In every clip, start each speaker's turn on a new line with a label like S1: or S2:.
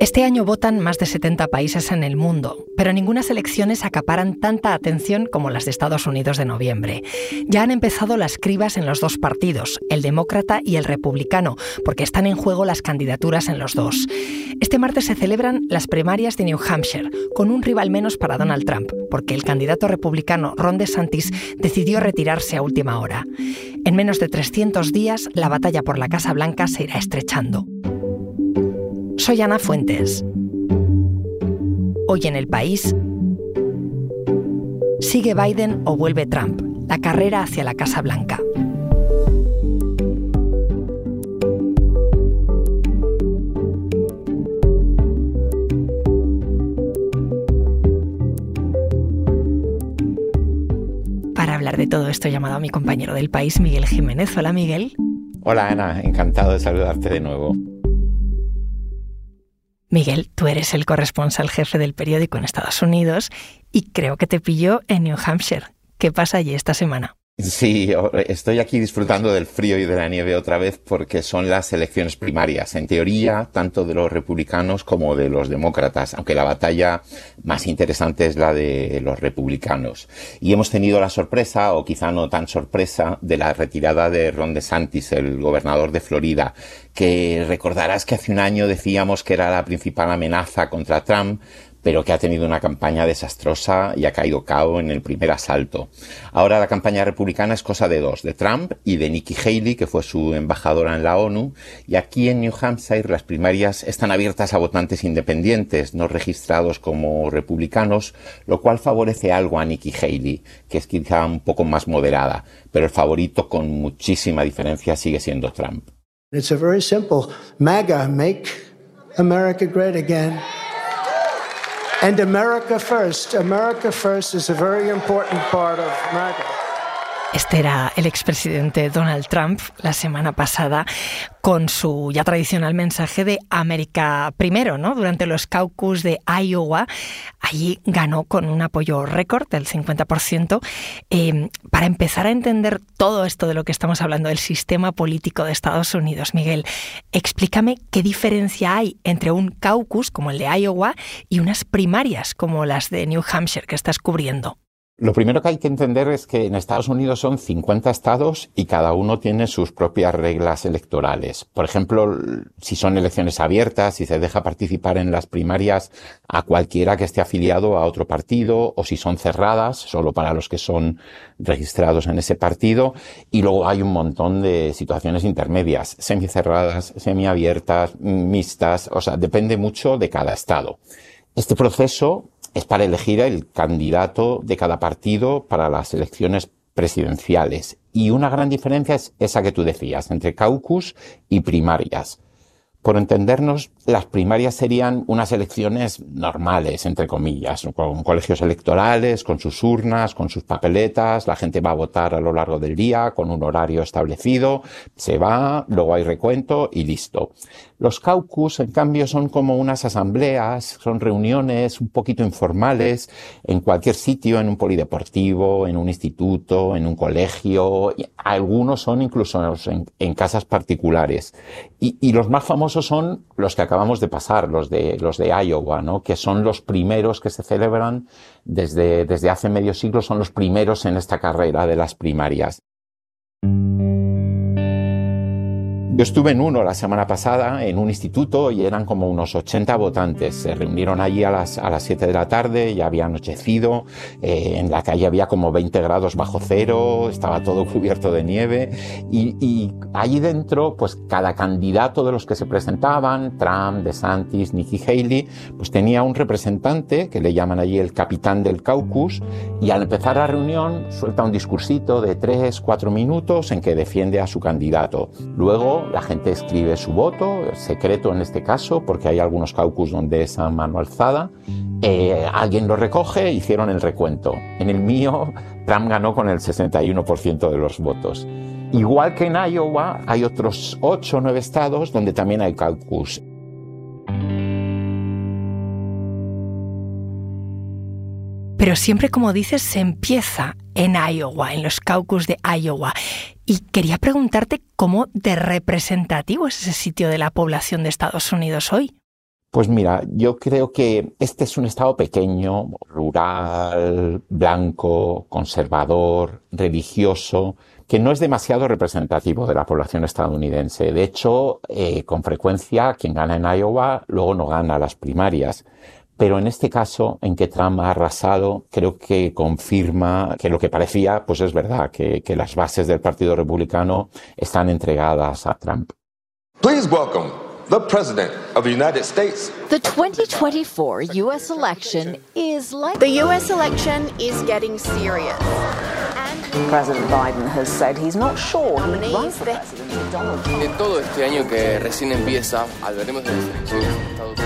S1: Este año votan más de 70 países en el mundo, pero ninguna elecciones acaparan tanta atención como las de Estados Unidos de noviembre. Ya han empezado las cribas en los dos partidos, el demócrata y el republicano, porque están en juego las candidaturas en los dos. Este martes se celebran las primarias de New Hampshire, con un rival menos para Donald Trump, porque el candidato republicano Ron DeSantis decidió retirarse a última hora. En menos de 300 días, la batalla por la Casa Blanca se irá estrechando. Soy Ana Fuentes. Hoy en el país, ¿sigue Biden o vuelve Trump? La carrera hacia la Casa Blanca. Para hablar de todo esto he llamado a mi compañero del país, Miguel Jiménez. Hola Miguel.
S2: Hola Ana, encantado de saludarte de nuevo.
S1: Miguel, tú eres el corresponsal jefe del periódico en Estados Unidos y creo que te pilló en New Hampshire. ¿Qué pasa allí esta semana?
S2: Sí, estoy aquí disfrutando del frío y de la nieve otra vez porque son las elecciones primarias, en teoría, tanto de los republicanos como de los demócratas, aunque la batalla más interesante es la de los republicanos. Y hemos tenido la sorpresa, o quizá no tan sorpresa, de la retirada de Ron DeSantis, el gobernador de Florida, que recordarás que hace un año decíamos que era la principal amenaza contra Trump, pero que ha tenido una campaña desastrosa y ha caído cao en el primer asalto. Ahora la campaña republicana es cosa de dos, de Trump y de Nikki Haley, que fue su embajadora en la ONU, y aquí en New Hampshire las primarias están abiertas a votantes independientes, no registrados como republicanos, lo cual favorece algo a Nikki Haley, que es quizá un poco más moderada, pero el favorito con muchísima diferencia sigue siendo Trump.
S3: It's a very simple MAGA, make America great again. And America First. America First is a very important part of MAGA.
S1: Este era el expresidente Donald Trump la semana pasada con su ya tradicional mensaje de América primero, ¿no? Durante los caucus de Iowa, allí ganó con un apoyo récord del 50%. Eh, para empezar a entender todo esto de lo que estamos hablando del sistema político de Estados Unidos, Miguel, explícame qué diferencia hay entre un caucus como el de Iowa y unas primarias como las de New Hampshire que estás cubriendo.
S2: Lo primero que hay que entender es que en Estados Unidos son 50 estados y cada uno tiene sus propias reglas electorales. Por ejemplo, si son elecciones abiertas, si se deja participar en las primarias a cualquiera que esté afiliado a otro partido, o si son cerradas, solo para los que son registrados en ese partido. Y luego hay un montón de situaciones intermedias, semicerradas, semiabiertas, mixtas, o sea, depende mucho de cada estado. Este proceso es para elegir el candidato de cada partido para las elecciones presidenciales. Y una gran diferencia es esa que tú decías, entre caucus y primarias. Por entendernos, las primarias serían unas elecciones normales, entre comillas, con colegios electorales, con sus urnas, con sus papeletas, la gente va a votar a lo largo del día, con un horario establecido, se va, luego hay recuento y listo. Los caucus, en cambio, son como unas asambleas, son reuniones un poquito informales, en cualquier sitio, en un polideportivo, en un instituto, en un colegio, algunos son incluso en, casas particulares. Y, y los más famosos son los que acabamos de pasar, los de, los de Iowa, ¿no? que son los primeros que se celebran desde, desde hace medio siglo, son los primeros en esta carrera de las primarias. Yo estuve en uno la semana pasada, en un instituto, y eran como unos 80 votantes. Se reunieron allí a las, a las 7 de la tarde, ya había anochecido, eh, en la calle había como 20 grados bajo cero, estaba todo cubierto de nieve, y, y allí dentro, pues cada candidato de los que se presentaban, Trump, DeSantis, Nikki Haley, pues tenía un representante, que le llaman allí el capitán del caucus, y al empezar la reunión suelta un discursito de 3, 4 minutos en que defiende a su candidato. Luego, la gente escribe su voto, secreto en este caso, porque hay algunos caucus donde es a mano alzada. Eh, alguien lo recoge, hicieron el recuento. En el mío, Trump ganó con el 61% de los votos. Igual que en Iowa, hay otros 8 o 9 estados donde también hay caucus.
S1: Pero siempre, como dices, se empieza en Iowa, en los caucus de Iowa. Y quería preguntarte cómo de representativo es ese sitio de la población de Estados Unidos hoy.
S2: Pues mira, yo creo que este es un estado pequeño, rural, blanco, conservador, religioso, que no es demasiado representativo de la población estadounidense. De hecho, eh, con frecuencia quien gana en Iowa luego no gana las primarias. Pero en este caso, en que Trump ha arrasado, creo que confirma que lo que parecía, pues es verdad, que, las bases del Partido Republicano están entregadas a Trump.
S4: Please welcome the President of the United States.
S5: The 2024 U.S. election is like.
S6: The U.S. election is getting serious.
S7: President Biden has said he's not sure he will run for president with Donald Trump.
S8: En todo este año que recién empieza, hablaremos de las elecciones.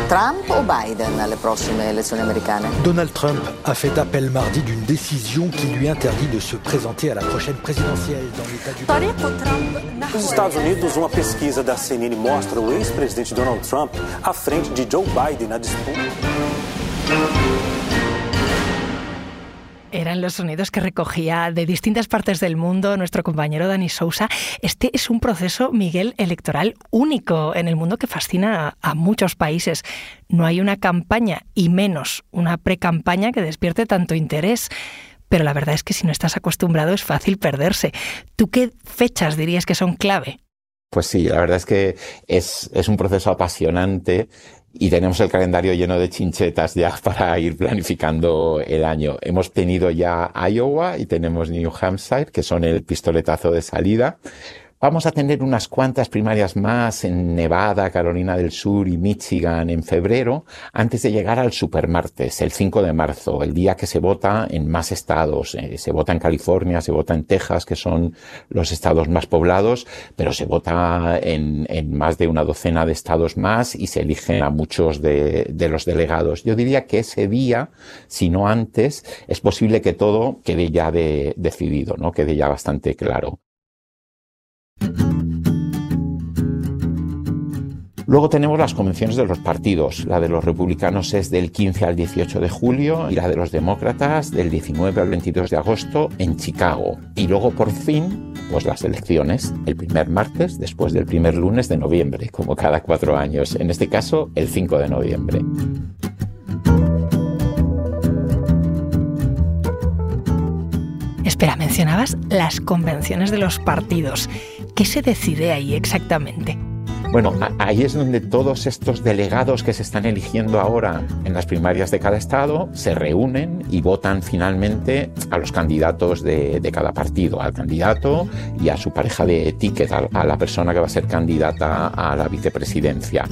S7: Trump o Biden alle prossime elezioni americane?
S9: Donald Trump a fait appel mardi d'une décision qui lui interdit de se présenter à la prochaine présidentielle dans l'État du
S10: Nos Estados Unidos, uma pesquisa da CNN mostra o ex-presidente Donald Trump à frente de Joe Biden na disputa.
S1: Eran los sonidos que recogía de distintas partes del mundo nuestro compañero Dani Sousa. Este es un proceso, Miguel, electoral único en el mundo que fascina a, muchos países. No hay una campaña y menos una pre-campaña que despierte tanto interés. Pero la verdad es que si no estás acostumbrado es fácil perderse. ¿Tú qué fechas dirías que son clave?
S2: Pues sí, la verdad es que es, es un proceso apasionante y tenemos el calendario lleno de chinchetas ya para ir planificando el año. Hemos tenido ya Iowa y tenemos New Hampshire, que son el pistoletazo de salida. Vamos a tener unas cuantas primarias más en Nevada, Carolina del Sur y Michigan en febrero, antes de llegar al supermartes, el 5 de marzo, el día que se vota en más estados. Eh, se vota en California, se vota en Texas, que son los estados más poblados, pero se vota en, más de una docena de estados más y se eligen a muchos de, los delegados. Yo diría que ese día, si no antes, es posible que todo quede ya de, decidido, ¿no? Quede ya bastante claro. Luego tenemos las convenciones de los partidos. La de los republicanos es del 15 al 18 de julio y la de los demócratas del 19 al 22 de agosto en Chicago. Y luego por fin, pues las elecciones, el primer martes después del primer lunes de noviembre, como cada cuatro años. En este caso, el 5 de noviembre.
S1: Espera, mencionabas las convenciones de los partidos. ¿Qué se decide ahí exactamente?
S2: Bueno, ahí es donde todos estos delegados que se están eligiendo ahora en las primarias de cada estado se reúnen y votan finalmente a los candidatos de, cada partido, al candidato y a su pareja de ticket, a, la persona que va a ser candidata a la vicepresidencia.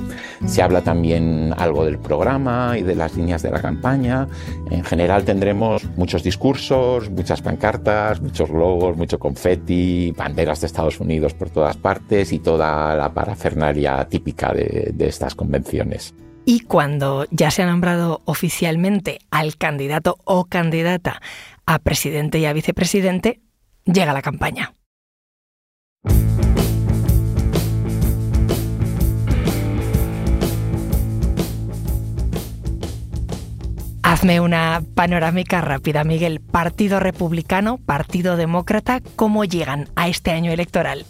S2: Se habla también algo del programa y de las líneas de la campaña. En general tendremos muchos discursos, muchas pancartas, muchos logos, mucho confeti, banderas de Estados Unidos por todas partes y toda la parafernalia típica de, de estas convenciones.
S1: Y cuando ya se ha nombrado oficialmente al candidato o candidata a presidente y a vicepresidente, llega la campaña. Hazme una panorámica rápida, Miguel. Partido Republicano, Partido Demócrata, ¿cómo llegan a este año electoral?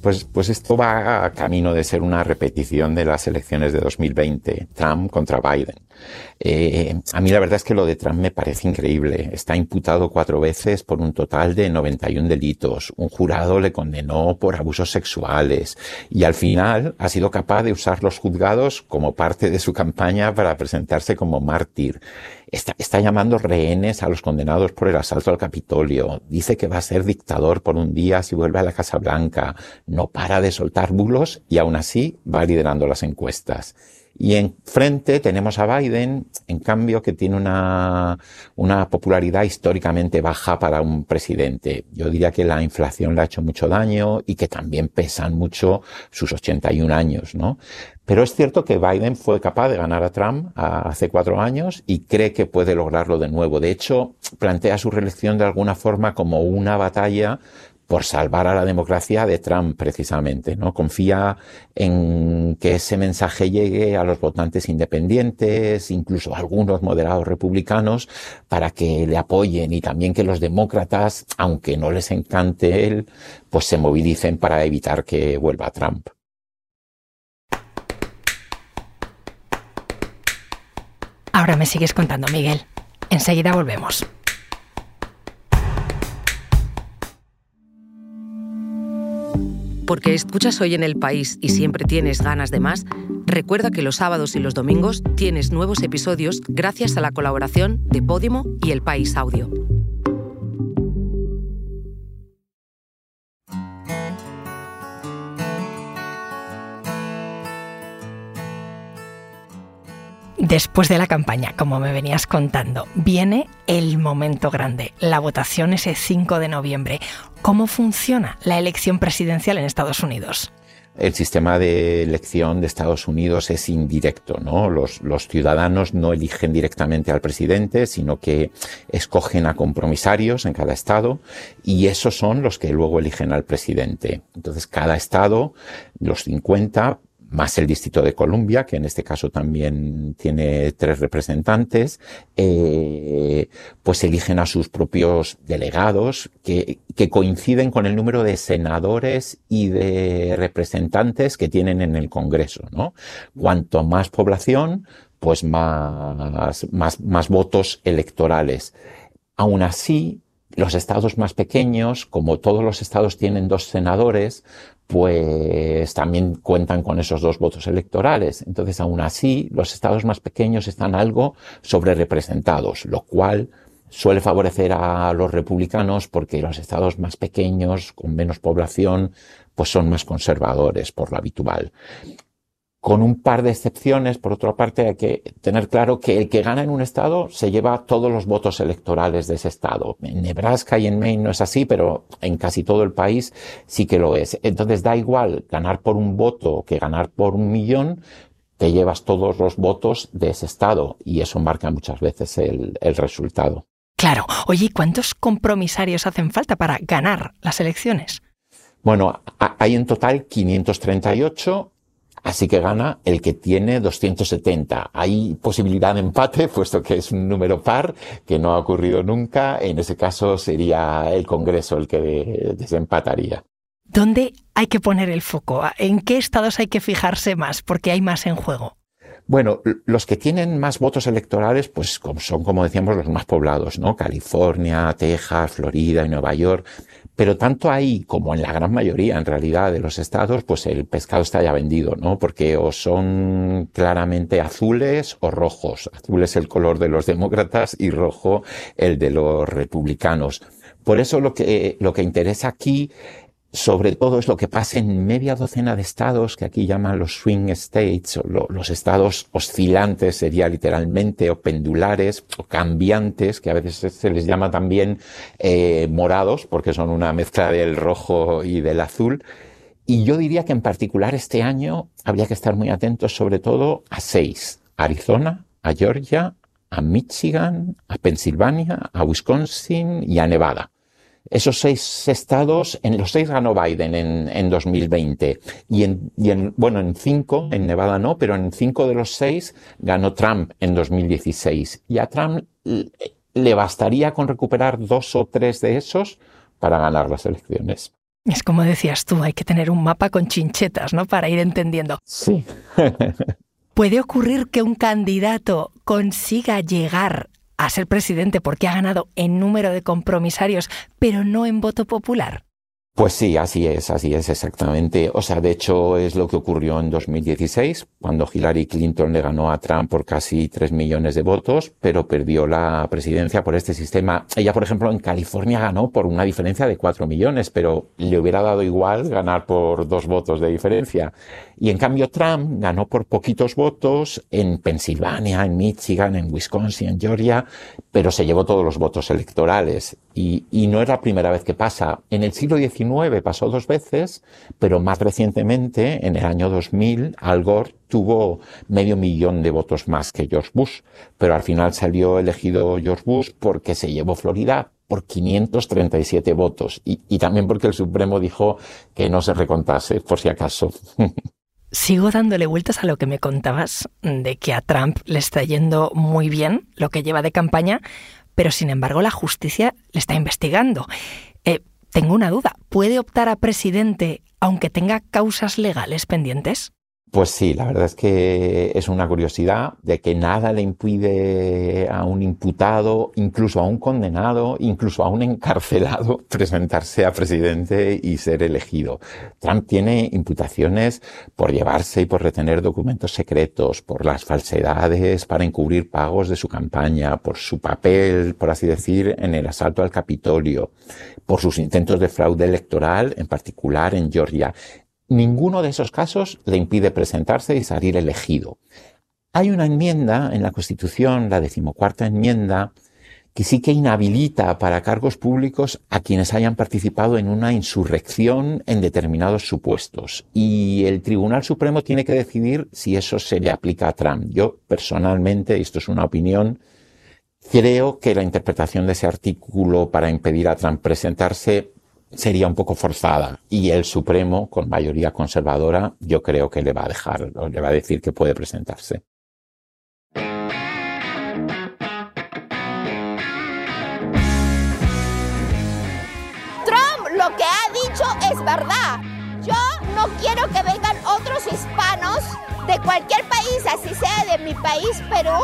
S2: Pues, pues esto va a camino de ser una repetición de las elecciones de 2020, Trump contra Biden. Eh, a mí la verdad es que lo de Trump me parece increíble. Está imputado cuatro veces por un total de 91 delitos. Un jurado le condenó por abusos sexuales y al final ha sido capaz de usar los juzgados como parte de su campaña para presentarse como mártir. Está, llamando rehenes a los condenados por el asalto al Capitolio. Dice que va a ser dictador por un día si vuelve a la Casa Blanca. No para de soltar bulos y aún así va liderando las encuestas. Y enfrente tenemos a Biden, en cambio, que tiene una, una popularidad históricamente baja para un presidente. Yo diría que la inflación le ha hecho mucho daño y que también pesan mucho sus 81 años, ¿no? Pero es cierto que Biden fue capaz de ganar a Trump hace cuatro años y cree que puede lograrlo de nuevo. De hecho, plantea su reelección de alguna forma como una batalla por salvar a la democracia de Trump precisamente, ¿no? Confía en que ese mensaje llegue a los votantes independientes, incluso a algunos moderados republicanos, para que le apoyen y también que los demócratas, aunque no les encante él, pues se movilicen para evitar que vuelva Trump.
S1: Ahora me sigues contando, Miguel. Enseguida volvemos.
S11: Porque escuchas hoy en el país y siempre tienes ganas de más, recuerda que los sábados y los domingos tienes nuevos episodios gracias a la colaboración de Podimo y El País Audio.
S1: Después de la campaña, como me venías contando, viene el momento grande, la votación ese 5 de noviembre. ¿Cómo funciona la elección presidencial en Estados Unidos?
S2: El sistema de elección de Estados Unidos es indirecto, ¿no? Los, los, ciudadanos no eligen directamente al presidente, sino que escogen a compromisarios en cada estado y esos son los que luego eligen al presidente. Entonces, cada estado, los 50, más el Distrito de Columbia, que en este caso también tiene tres representantes, eh, pues eligen a sus propios delegados que, que, coinciden con el número de senadores y de representantes que tienen en el Congreso, ¿no? Cuanto más población, pues más, más, más votos electorales. Aún así, los estados más pequeños, como todos los estados tienen dos senadores, pues también cuentan con esos dos votos electorales. Entonces, aún así, los estados más pequeños están algo sobre representados, lo cual suele favorecer a los republicanos porque los estados más pequeños, con menos población, pues son más conservadores por lo habitual con un par de excepciones. Por otra parte, hay que tener claro que el que gana en un estado se lleva todos los votos electorales de ese estado. En Nebraska y en Maine no es así, pero en casi todo el país sí que lo es. Entonces da igual ganar por un voto que ganar por un millón, te llevas todos los votos de ese estado y eso marca muchas veces el, el resultado.
S1: Claro. Oye, ¿cuántos compromisarios hacen falta para ganar las elecciones?
S2: Bueno, hay en total 538 Así que gana el que tiene 270. Hay posibilidad de empate, puesto que es un número par, que no ha ocurrido nunca. En ese caso sería el Congreso el que desempataría.
S1: ¿Dónde hay que poner el foco? ¿En qué estados hay que fijarse más? Porque hay más en juego.
S2: Bueno, los que tienen más votos electorales, pues son, como decíamos, los más poblados, ¿no? California, Texas, Florida y Nueva York. Pero tanto ahí como en la gran mayoría, en realidad, de los estados, pues el pescado está ya vendido, ¿no? Porque o son claramente azules o rojos. Azul es el color de los demócratas y rojo el de los republicanos. Por eso lo que, lo que interesa aquí sobre todo es lo que pasa en media docena de estados que aquí llaman los swing states, o los estados oscilantes sería literalmente, o pendulares, o cambiantes, que a veces se les llama también eh, morados, porque son una mezcla del rojo y del azul. Y yo diría que en particular este año habría que estar muy atentos sobre todo a seis, Arizona, a Georgia, a Michigan, a Pensilvania, a Wisconsin y a Nevada. Esos seis estados, en los seis ganó Biden en, en 2020. Y en, y en, bueno, en cinco, en Nevada no, pero en cinco de los seis ganó Trump en 2016. Y a Trump le bastaría con recuperar dos o tres de esos para ganar las elecciones.
S1: Es como decías tú, hay que tener un mapa con chinchetas, ¿no? Para ir entendiendo.
S2: Sí.
S1: ¿Puede ocurrir que un candidato consiga llegar a ser presidente porque ha ganado en número de compromisarios, pero no en voto popular?
S2: Pues sí, así es, así es exactamente. O sea, de hecho es lo que ocurrió en 2016, cuando Hillary Clinton le ganó a Trump por casi 3 millones de votos, pero perdió la presidencia por este sistema. Ella, por ejemplo, en California ganó por una diferencia de 4 millones, pero le hubiera dado igual ganar por dos votos de diferencia. Y en cambio Trump ganó por poquitos votos en Pensilvania, en Michigan, en Wisconsin, en Georgia, pero se llevó todos los votos electorales. Y, no es la primera vez que pasa. En el siglo XIX pasó dos veces, pero más recientemente, en el año 2000, Al Gore tuvo medio millón de votos más que George Bush, pero al final salió elegido George Bush porque se llevó Florida por 537 votos y también porque el Supremo dijo que no se recontase, por si acaso.
S1: Sigo dándole vueltas a lo que me contabas de que a Trump le está yendo muy bien lo que lleva de campaña, pero sin embargo la justicia le está investigando. Eh, tengo una duda. ¿Puede optar a presidente aunque tenga causas legales pendientes?
S2: Pues sí, la verdad es que es una curiosidad de que nada le impide a un imputado, incluso a un condenado, incluso a un encarcelado, presentarse a presidente y ser elegido. Trump tiene imputaciones por llevarse y por retener documentos secretos, por las falsedades para encubrir pagos de su campaña, por su papel, por así decir, en el asalto al Capitolio, por sus intentos de fraude electoral, en particular en Georgia. Ninguno de esos casos le impide presentarse y salir elegido. Hay una enmienda en la Constitución, la decimocuarta enmienda, que sí que inhabilita para cargos públicos a quienes hayan participado en una insurrección en determinados supuestos. Y el Tribunal Supremo tiene que decidir si eso se le aplica a Trump. Yo personalmente, y esto es una opinión, creo que la interpretación de ese artículo para impedir a Trump presentarse sería un poco forzada y el Supremo, con mayoría conservadora, yo creo que le va a dejar, le va a decir que puede presentarse.
S6: Trump lo que ha dicho es verdad. Yo no quiero que vengan otros hispanos de cualquier país, así sea de mi país, Perú,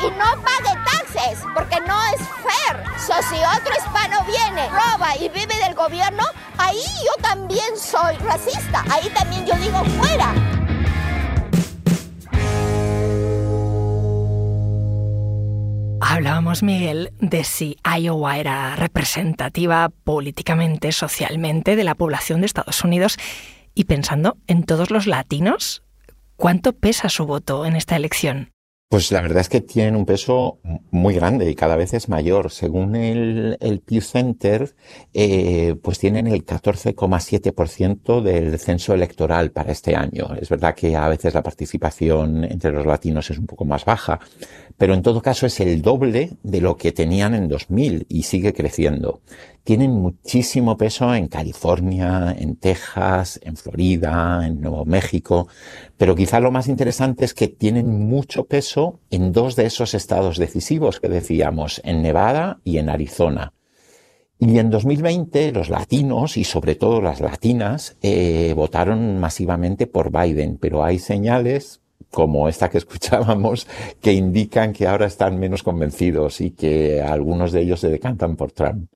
S6: y no pague porque no es fair. So, si otro hispano viene, roba y vive del gobierno, ahí yo también soy racista. Ahí también yo digo fuera.
S1: Hablábamos, Miguel, de si Iowa era representativa políticamente, socialmente de la población de Estados Unidos y pensando en todos los latinos, ¿cuánto pesa su voto en esta elección?
S2: Pues la verdad es que tienen un peso muy grande y cada vez es mayor. Según el, Pew Center, eh, pues tienen el 14,7% del censo electoral para este año. Es verdad que a veces la participación entre los latinos es un poco más baja, pero en todo caso es el doble de lo que tenían en 2000 y sigue creciendo. Tienen muchísimo peso en California, en Texas, en Florida, en Nuevo México, pero quizá lo más interesante es que tienen mucho peso en dos de esos estados decisivos que decíamos, en Nevada y en Arizona. Y en 2020 los latinos y sobre todo las latinas eh, votaron masivamente por Biden, pero hay señales como esta que escuchábamos, que indican que ahora están menos convencidos y que algunos de ellos se decantan por Trump.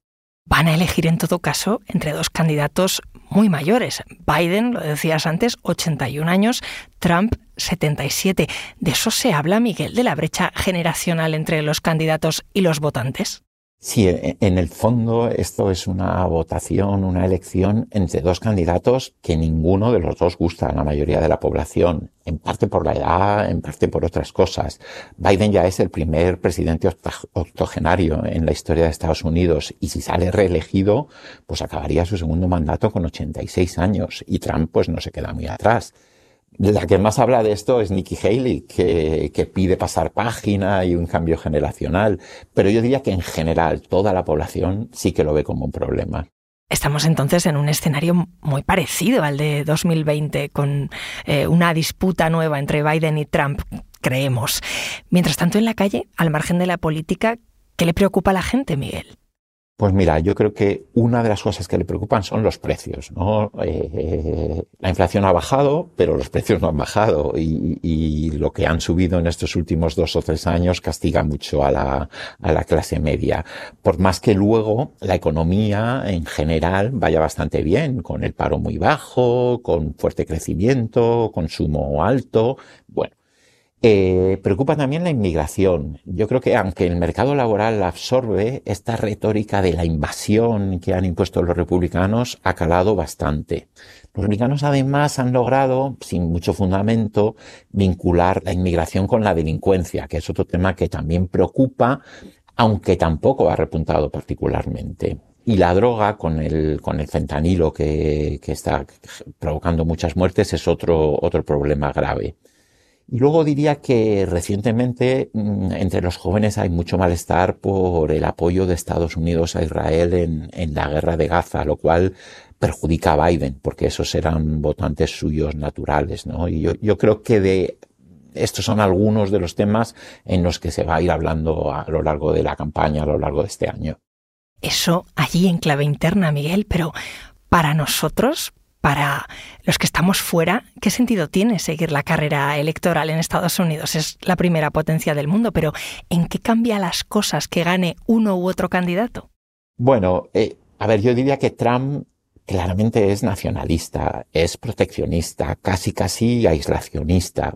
S1: Van a elegir en todo caso entre dos candidatos muy mayores. Biden, lo decías antes, 81 años, Trump 77. ¿De eso se habla, Miguel, de la brecha generacional entre los candidatos y los votantes?
S2: Sí, en el fondo esto es una votación, una elección entre dos candidatos que ninguno de los dos gusta a la mayoría de la población, en parte por la edad, en parte por otras cosas. Biden ya es el primer presidente octogenario en la historia de Estados Unidos y si sale reelegido, pues acabaría su segundo mandato con 86 años y Trump pues no se queda muy atrás. La que más habla de esto es Nikki Haley, que, pide pasar página y un cambio generacional. Pero yo diría que en general toda la población sí que lo ve como un problema.
S1: Estamos entonces en un escenario muy parecido al de 2020, con eh, una disputa nueva entre Biden y Trump, creemos. Mientras tanto, en la calle, al margen de la política, ¿qué le preocupa a la gente, Miguel?
S2: Pues mira, yo creo que una de las cosas que le preocupan son los precios. ¿no? Eh, la inflación ha bajado, pero los precios no han bajado y, lo que han subido en estos últimos dos o tres años castiga mucho a la clase media. Por más que luego la economía en general vaya bastante bien, con el paro muy bajo, con fuerte crecimiento, consumo alto. Bueno, eh, preocupa también la inmigración. Yo creo que aunque el mercado laboral absorbe, esta retórica de la invasión que han impuesto los republicanos ha calado bastante. Los republicanos además han logrado, sin mucho fundamento, vincular la inmigración con la delincuencia, que es otro tema que también preocupa, aunque tampoco ha repuntado particularmente. Y la droga con el, con el fentanilo que, que está provocando muchas muertes es otro, otro problema grave. Y luego diría que recientemente mm, entre los jóvenes hay mucho malestar por el apoyo de Estados Unidos a Israel en, en la guerra de Gaza, lo cual perjudica a Biden, porque esos eran votantes suyos naturales, ¿no? Y yo, yo creo que de estos son algunos de los temas en los que se va a ir hablando a lo largo de la campaña, a lo largo de este año.
S1: Eso allí en clave interna, Miguel, pero para nosotros, Para los que estamos fuera, ¿qué sentido tiene seguir la carrera electoral en Estados Unidos? Es la primera potencia del mundo, pero ¿en qué cambia las cosas que gane uno u otro candidato?
S2: Bueno, eh, a ver, yo diría que Trump claramente es nacionalista, es proteccionista, casi casi aislacionista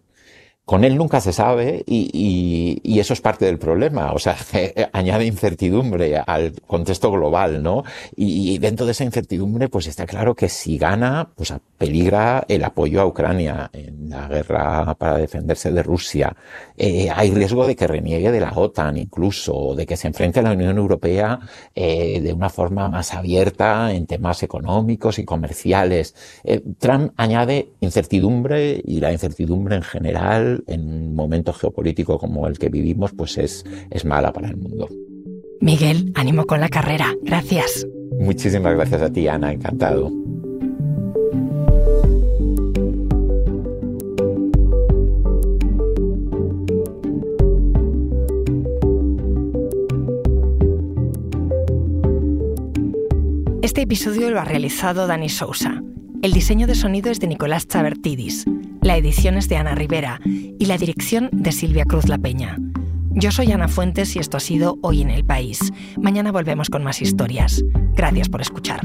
S2: con él nunca se sabe y, y, eso es parte del problema. O sea, añade incertidumbre al contexto global, ¿no? Y, dentro de esa incertidumbre, pues está claro que si gana, pues peligra el apoyo a Ucrania en la guerra para defenderse de Rusia. Eh, hay riesgo de que reniegue de la OTAN incluso, de que se enfrente a la Unión Europea eh, de una forma más abierta en temas económicos y comerciales. Eh, Trump añade incertidumbre y la incertidumbre en general en un momento geopolítico como el que vivimos, pues es, es mala para el mundo.
S1: Miguel, ánimo con la carrera. Gracias.
S2: Muchísimas gracias a ti, Ana. Encantado.
S1: Este episodio lo ha realizado Dani Sousa. El diseño de sonido es de Nicolás Chavertidis. La edición es de Ana Rivera y la dirección de Silvia Cruz La Peña. Yo soy Ana Fuentes y esto ha sido Hoy en el País. Mañana volvemos con más historias. Gracias por escuchar.